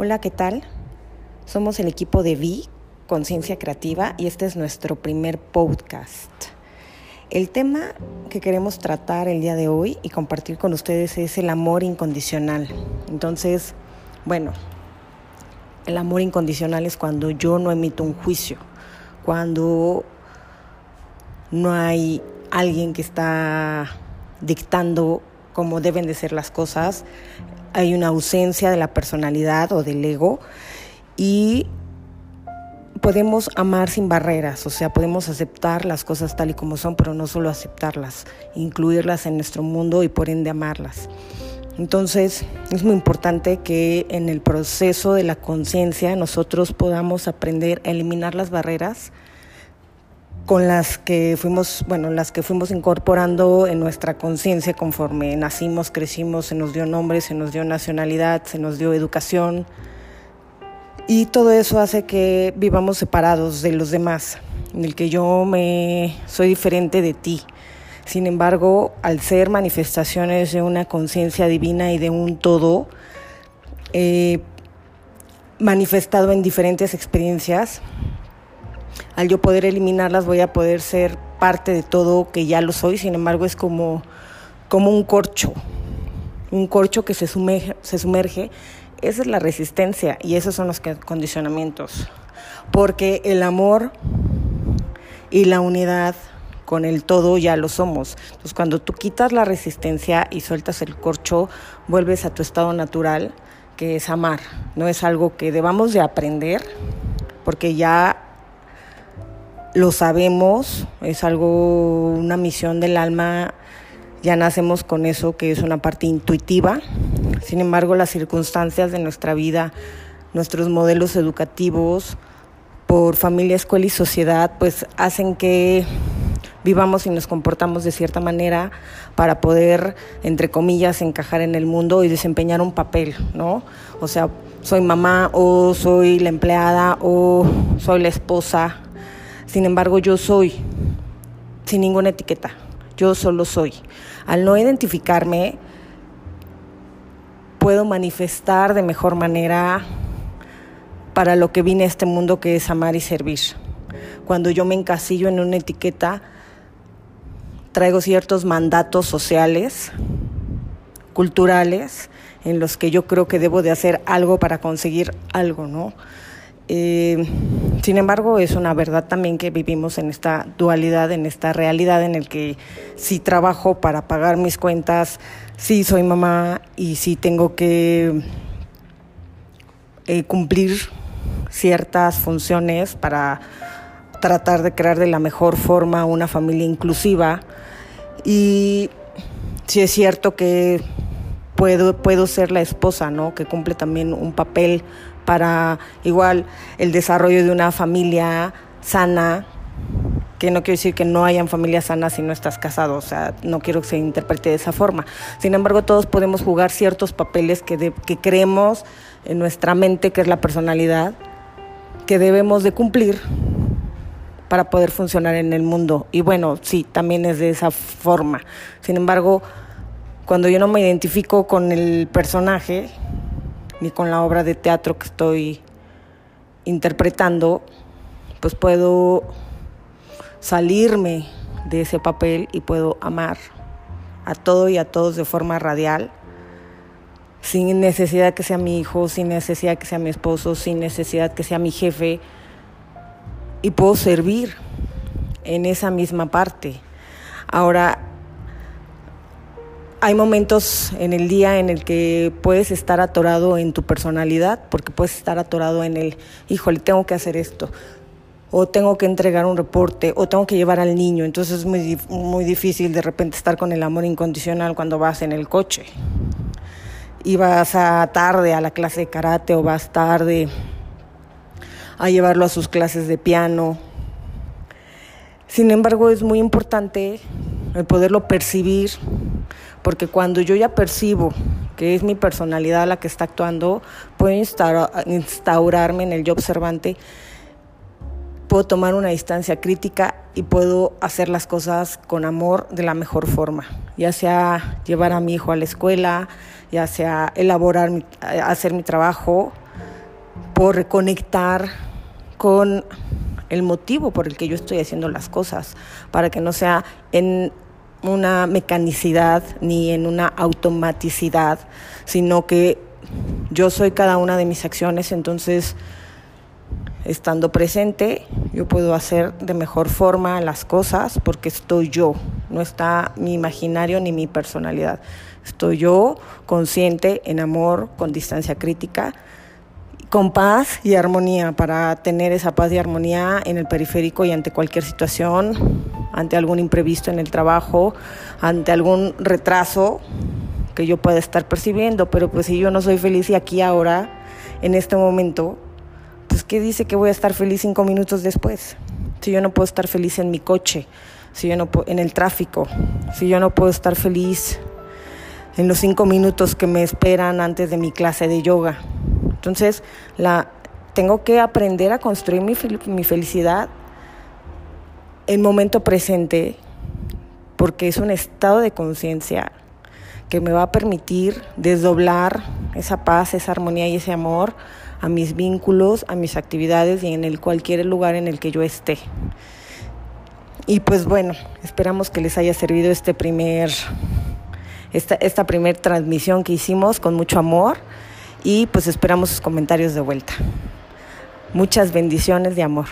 Hola, ¿qué tal? Somos el equipo de Vi, Conciencia Creativa, y este es nuestro primer podcast. El tema que queremos tratar el día de hoy y compartir con ustedes es el amor incondicional. Entonces, bueno, el amor incondicional es cuando yo no emito un juicio, cuando no hay alguien que está dictando cómo deben de ser las cosas, hay una ausencia de la personalidad o del ego y podemos amar sin barreras, o sea, podemos aceptar las cosas tal y como son, pero no solo aceptarlas, incluirlas en nuestro mundo y por ende amarlas. Entonces, es muy importante que en el proceso de la conciencia nosotros podamos aprender a eliminar las barreras con las que fuimos, bueno, las que fuimos incorporando en nuestra conciencia conforme nacimos, crecimos, se nos dio nombre, se nos dio nacionalidad, se nos dio educación. Y todo eso hace que vivamos separados de los demás, en el que yo me soy diferente de ti. Sin embargo, al ser manifestaciones de una conciencia divina y de un todo, eh, manifestado en diferentes experiencias, al yo poder eliminarlas voy a poder ser parte de todo que ya lo soy, sin embargo es como, como un corcho, un corcho que se sumerge, se sumerge. Esa es la resistencia y esos son los condicionamientos, porque el amor y la unidad con el todo ya lo somos. Entonces cuando tú quitas la resistencia y sueltas el corcho, vuelves a tu estado natural, que es amar. No es algo que debamos de aprender, porque ya lo sabemos, es algo, una misión del alma, ya nacemos con eso que es una parte intuitiva. Sin embargo, las circunstancias de nuestra vida, nuestros modelos educativos, por familia, escuela y sociedad, pues hacen que vivamos y nos comportamos de cierta manera para poder, entre comillas, encajar en el mundo y desempeñar un papel, ¿no? O sea, soy mamá o soy la empleada o soy la esposa sin embargo, yo soy, sin ninguna etiqueta, yo solo soy. Al no identificarme, puedo manifestar de mejor manera para lo que vine a este mundo que es amar y servir. Cuando yo me encasillo en una etiqueta, traigo ciertos mandatos sociales, culturales, en los que yo creo que debo de hacer algo para conseguir algo, ¿no? Eh, sin embargo, es una verdad también que vivimos en esta dualidad, en esta realidad en el que si trabajo para pagar mis cuentas, sí soy mamá y sí tengo que eh, cumplir ciertas funciones para tratar de crear de la mejor forma una familia inclusiva. Y sí es cierto que puedo, puedo ser la esposa, ¿no? Que cumple también un papel para igual el desarrollo de una familia sana, que no quiero decir que no hayan familias sanas si no estás casado, o sea, no quiero que se interprete de esa forma. Sin embargo, todos podemos jugar ciertos papeles que, que creemos en nuestra mente, que es la personalidad, que debemos de cumplir para poder funcionar en el mundo. Y bueno, sí, también es de esa forma. Sin embargo, cuando yo no me identifico con el personaje, ni con la obra de teatro que estoy interpretando, pues puedo salirme de ese papel y puedo amar a todo y a todos de forma radial, sin necesidad que sea mi hijo, sin necesidad que sea mi esposo, sin necesidad que sea mi jefe, y puedo servir en esa misma parte. Ahora, hay momentos en el día en el que puedes estar atorado en tu personalidad, porque puedes estar atorado en el, híjole, tengo que hacer esto, o tengo que entregar un reporte, o tengo que llevar al niño. Entonces es muy, muy difícil de repente estar con el amor incondicional cuando vas en el coche. Y vas tarde a la clase de karate, o vas tarde a llevarlo a sus clases de piano. Sin embargo, es muy importante el poderlo percibir porque cuando yo ya percibo que es mi personalidad la que está actuando, puedo instaurarme en el yo observante, puedo tomar una distancia crítica y puedo hacer las cosas con amor de la mejor forma, ya sea llevar a mi hijo a la escuela, ya sea elaborar, hacer mi trabajo, por reconectar con el motivo por el que yo estoy haciendo las cosas, para que no sea en una mecanicidad ni en una automaticidad, sino que yo soy cada una de mis acciones, entonces estando presente yo puedo hacer de mejor forma las cosas porque estoy yo, no está mi imaginario ni mi personalidad, estoy yo consciente, en amor, con distancia crítica con paz y armonía, para tener esa paz y armonía en el periférico y ante cualquier situación, ante algún imprevisto en el trabajo, ante algún retraso que yo pueda estar percibiendo, pero pues si yo no soy feliz y aquí ahora, en este momento, pues ¿qué dice que voy a estar feliz cinco minutos después? Si yo no puedo estar feliz en mi coche, si yo no en el tráfico, si yo no puedo estar feliz en los cinco minutos que me esperan antes de mi clase de yoga. Entonces, la, tengo que aprender a construir mi, felicidad en momento presente, porque es un estado de conciencia que me va a permitir desdoblar esa paz, esa armonía y ese amor a mis vínculos, a mis actividades y en el cualquier lugar en el que yo esté. Y pues bueno, esperamos que les haya servido este primer, esta, esta primera transmisión que hicimos con mucho amor y pues esperamos sus comentarios de vuelta. Muchas bendiciones de amor.